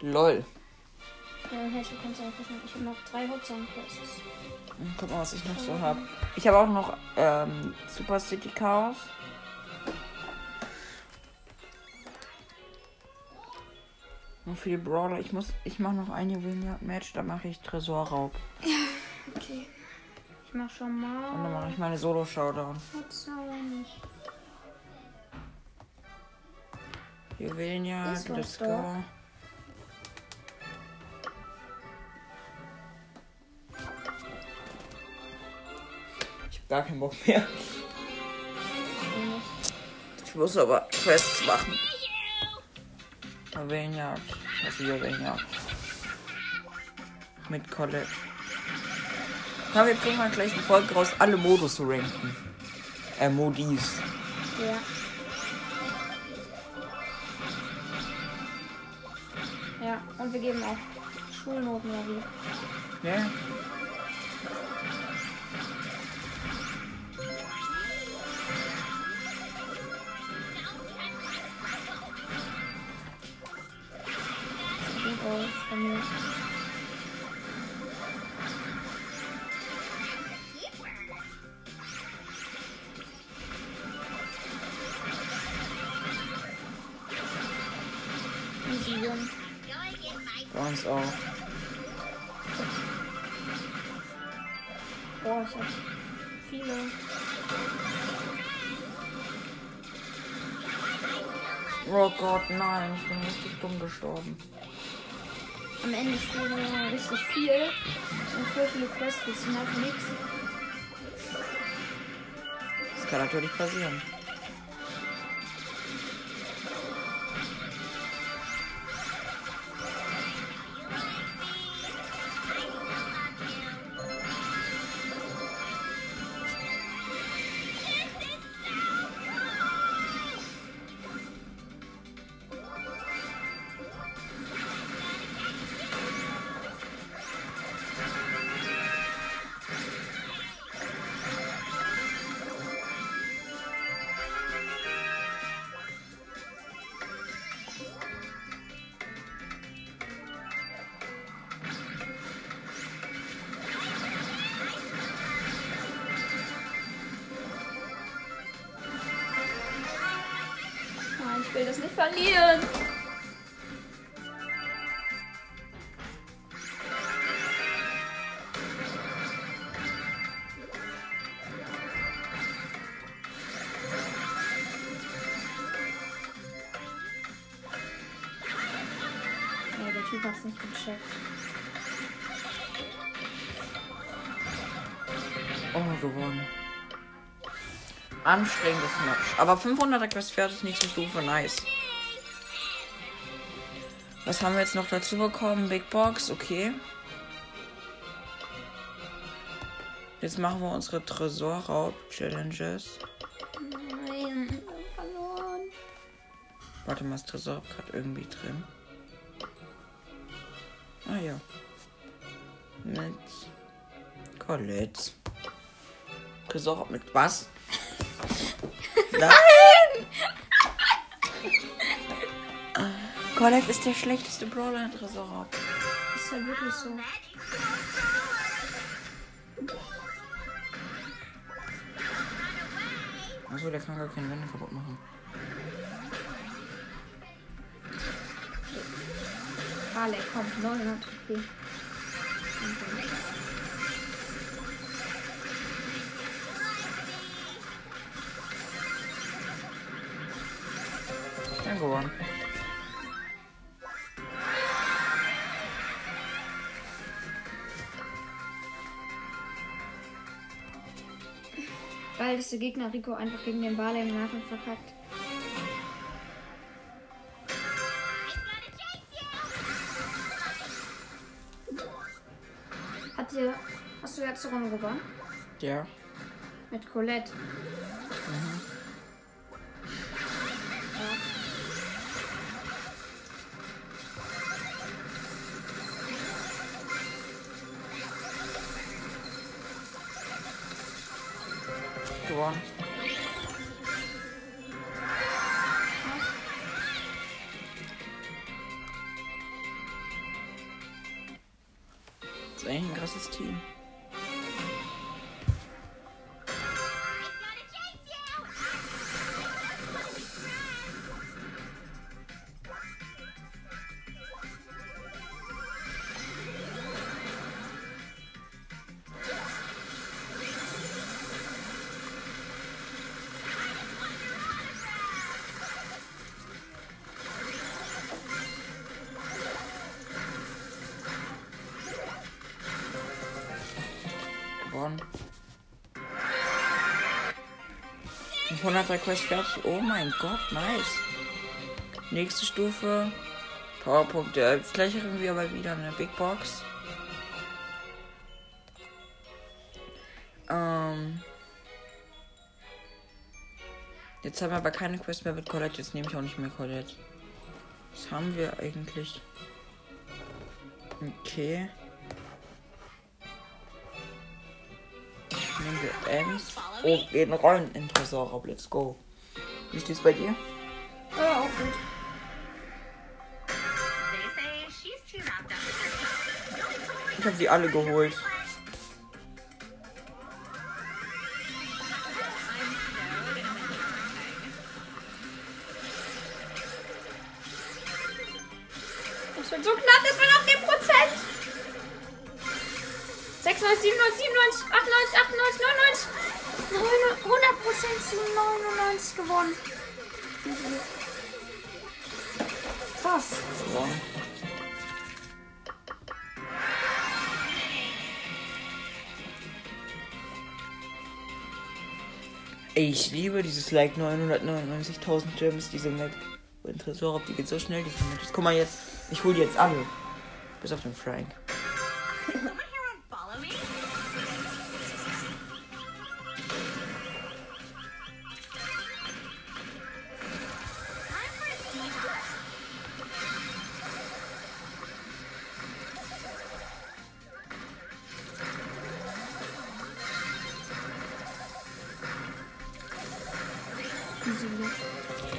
Lol. Ja, ich habe noch drei Hauptsachen-Quests. Hm, Guck mal, was ich noch so habe. Ich habe auch noch ähm, Super City Chaos. Nur für die Brawler. Ich muss, ich mache noch ein Juwelenjagd-Match, da mache ich Tresorraub. Okay. Ich mach schon mal. Und dann mache ich meine Solo-Showdown. Hauptsachen. Juwelenjagd, Ist was let's go. Gar keinen Bock mehr. Ich muss aber Quests machen. Juwelenjagd. Also Juwelenjagd. Mit Colette. Komm, wir bringen mal gleich eine Folge raus, alle Modus zu ranken. Äh, Modis. Ja. Ja, und wir geben auch Schulnoten, wie. Ja. Bei uns auch. Boah, ich hab viele. Oh Gott, nein, ich bin richtig dumm gestorben. Am Ende spielen wir richtig viel. Und voll viele Quests, sind einfach nichts. Das kann natürlich passieren. Ich will das nicht verlieren. Nee, der Typ hat's nicht gecheckt. Oh, gewonnen. Anstrengendes Match. Aber 500er Quest fertig, nächste Stufe, nice. Was haben wir jetzt noch dazu bekommen? Big Box, okay. Jetzt machen wir unsere Tresorraub-Challenges. Nein, verloren. Warte mal, ist Tresorraub gerade irgendwie drin? Ah ja. Mit Colette. Tresorraub mit was? Nein! Colette ist der schlechteste Brawler in Tresorraub. Ist ja wirklich so. Achso, der kann gar keine Wände kaputt machen. Alle, komm, 900 HP. Gewonnen. Bald ist der Gegner Rico einfach gegen den Barley im Nahkampf verkackt. Hat dir, hast du letzte Runde gewonnen? Ja. Mit Colette. gewonnen. Das ist eigentlich ein krasses Team. Gewonnen. 500 Quest fertig. Oh mein Gott, nice. Nächste Stufe. Powerpunkte. Jetzt gleich irgendwie aber wieder eine Big Box. Ähm. Jetzt haben wir aber keine Quest mehr mit Colette. Jetzt nehme ich auch nicht mehr Colette. Was haben wir eigentlich? Okay. Nehmen wir Ems. Oh, gehen Rollen in Tresor. Let's go. Wie steht's bei dir? Ja, auch gut. Ich habe sie alle geholt. Das wird so knapp, das wird auf dem Prozent. 96, 97, 97, 98, 98, 99, 100 Prozent zu 99 gewonnen. Krass. Ich liebe dieses Like 999.000 Gems, diese Map. Und Tresor, die geht so schnell, diese Map. Guck mal jetzt, ich hole die jetzt alle. Bis auf den Frank.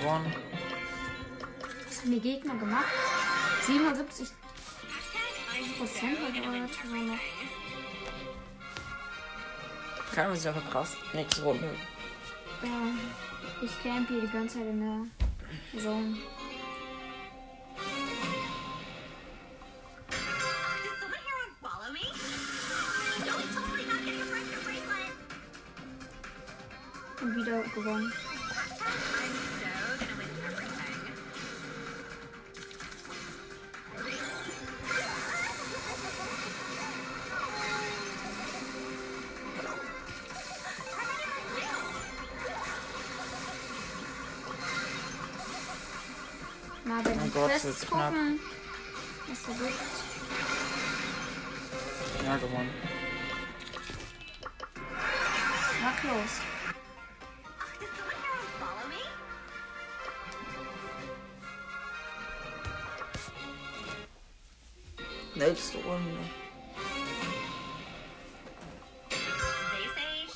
Gewonnen. Was haben die Gegner gemacht? 77 Prozent. Keine Ahnung, ist einfach krass. Nächste Runde. Ja, ich camp hier die ganze Zeit in der Zone. Did someone here Mal bei Oh den Gott, Quests wird's knapp. gucken, was da gibt. Ja, gewonnen. Mach los. Did someone here won't follow me? Nächste Runde. They say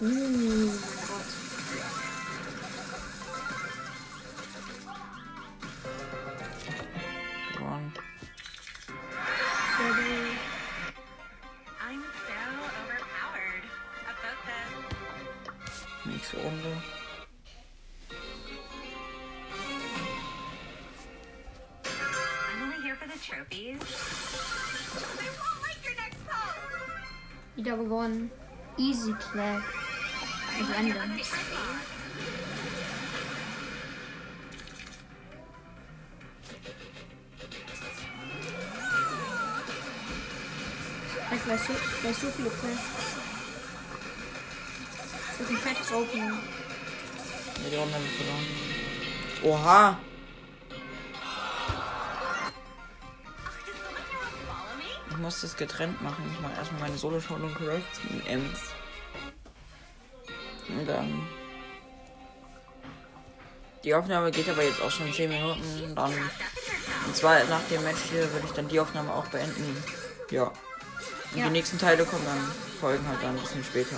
Ooh, my God. I'm so overpowered. About that. Makes it wonder. I'm only here for the trophies. I won't like your next. You double one. Easy play. Und Ende. Ich weiß so, gleich so viele Quests. Das wird ein fettes Opening. Ja, die Runde haben wir verloren. Oha! Ich muss das getrennt machen. Ich mache erstmal meine Solo-Show und Correct mit Ems. Und dann Die Aufnahme geht aber jetzt auch schon 10 Minuten. Dann, und zwar nach dem Match hier würde ich dann die Aufnahme auch beenden. Ja. Und Ja. die nächsten Teile kommen dann, folgen halt dann ein bisschen später.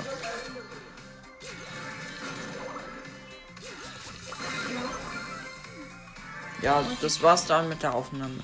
Ja, das war's dann mit der Aufnahme.